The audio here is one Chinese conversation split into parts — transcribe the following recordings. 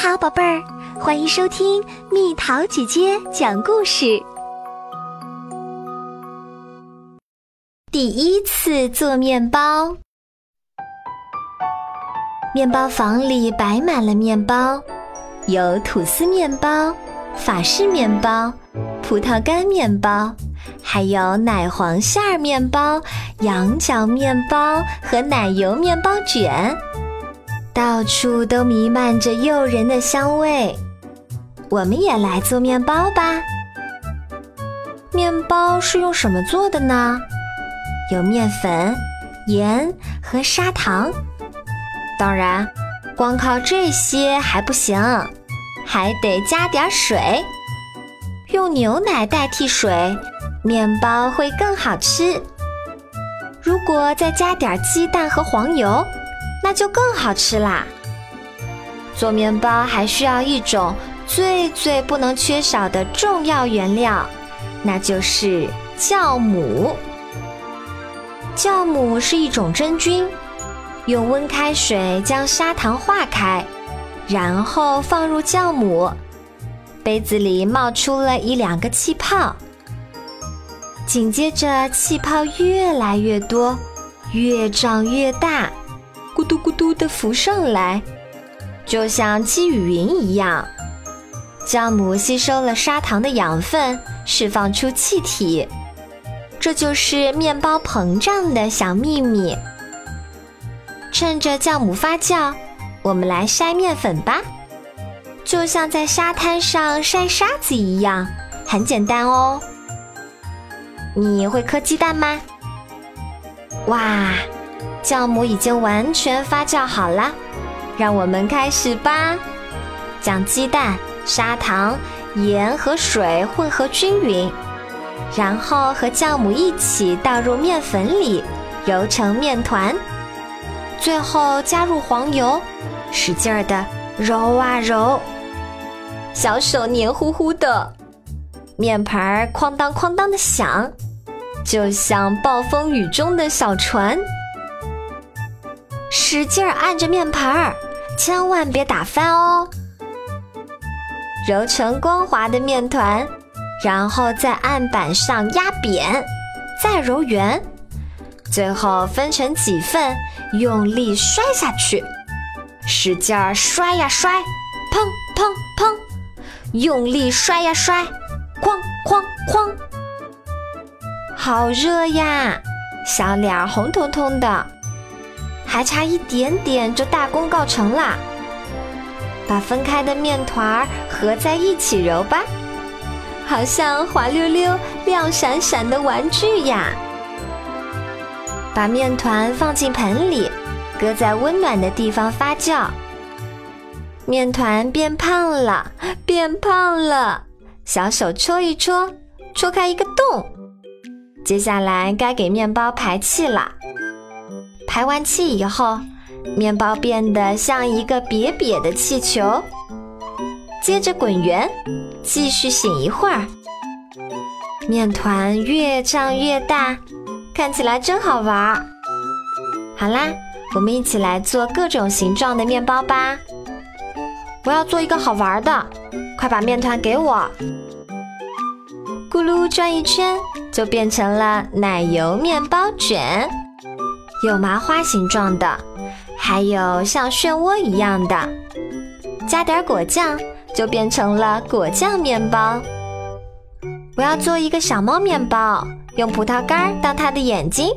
好，宝贝儿，欢迎收听蜜桃姐姐讲故事。第一次做面包，面包房里摆满了面包，有吐司面包、法式面包、葡萄干面包，还有奶黄馅儿面包、羊角面包和奶油面包卷。到处都弥漫着诱人的香味，我们也来做面包吧。面包是用什么做的呢？有面粉、盐和砂糖。当然，光靠这些还不行，还得加点水。用牛奶代替水，面包会更好吃。如果再加点鸡蛋和黄油。那就更好吃啦！做面包还需要一种最最不能缺少的重要原料，那就是酵母。酵母是一种真菌，用温开水将砂糖化开，然后放入酵母，杯子里冒出了一两个气泡，紧接着气泡越来越多，越胀越大。嘟咕嘟的浮上来，就像积雨云一样。酵母吸收了砂糖的养分，释放出气体，这就是面包膨胀的小秘密。趁着酵母发酵，我们来筛面粉吧，就像在沙滩上筛沙子一样，很简单哦。你会磕鸡蛋吗？哇！酵母已经完全发酵好了，让我们开始吧。将鸡蛋、砂糖、盐和水混合均匀，然后和酵母一起倒入面粉里，揉成面团。最后加入黄油，使劲儿的揉啊揉，小手黏糊糊的，面盆儿哐当哐当的响，就像暴风雨中的小船。使劲按着面盆儿，千万别打翻哦。揉成光滑的面团，然后在案板上压扁，再揉圆，最后分成几份，用力摔下去，使劲儿摔呀摔，砰砰砰，用力摔呀摔，哐哐哐。好热呀，小脸红彤彤的。还差一点点就大功告成啦！把分开的面团儿合在一起揉吧，好像滑溜溜、亮闪闪的玩具呀！把面团放进盆里，搁在温暖的地方发酵。面团变胖了，变胖了，小手戳一戳，戳开一个洞。接下来该给面包排气了。排完气以后，面包变得像一个瘪瘪的气球。接着滚圆，继续醒一会儿。面团越胀越大，看起来真好玩。好啦，我们一起来做各种形状的面包吧。我要做一个好玩的，快把面团给我。咕噜转一圈，就变成了奶油面包卷。有麻花形状的，还有像漩涡一样的，加点果酱就变成了果酱面包。我要做一个小猫面包，用葡萄干当它的眼睛。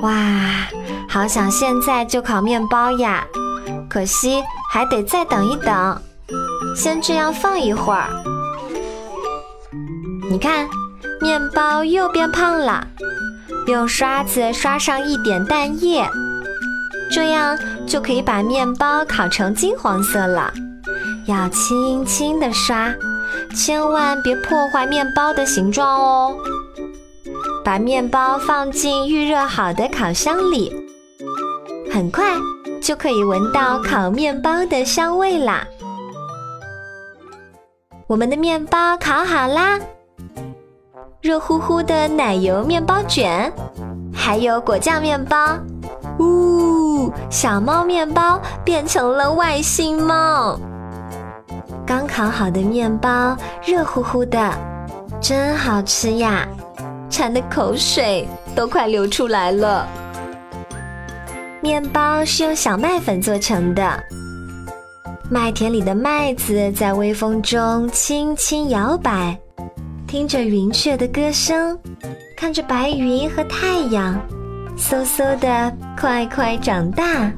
哇，好想现在就烤面包呀！可惜还得再等一等，先这样放一会儿。你看，面包又变胖了。用刷子刷上一点蛋液，这样就可以把面包烤成金黄色了。要轻轻地刷，千万别破坏面包的形状哦。把面包放进预热好的烤箱里，很快就可以闻到烤面包的香味啦。我们的面包烤好啦！热乎乎的奶油面包卷，还有果酱面包，呜。小猫面包变成了外星猫。刚烤好的面包，热乎乎的，真好吃呀！馋的口水都快流出来了。面包是用小麦粉做成的，麦田里的麦子在微风中轻轻摇摆，听着云雀的歌声，看着白云和太阳，嗖嗖的快快长大。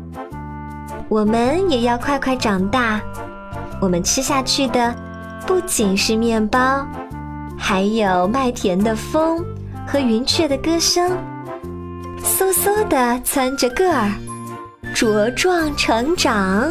我们也要快快长大。我们吃下去的不仅是面包，还有麦田的风和云雀的歌声，嗖嗖的蹿着个儿，茁壮成长。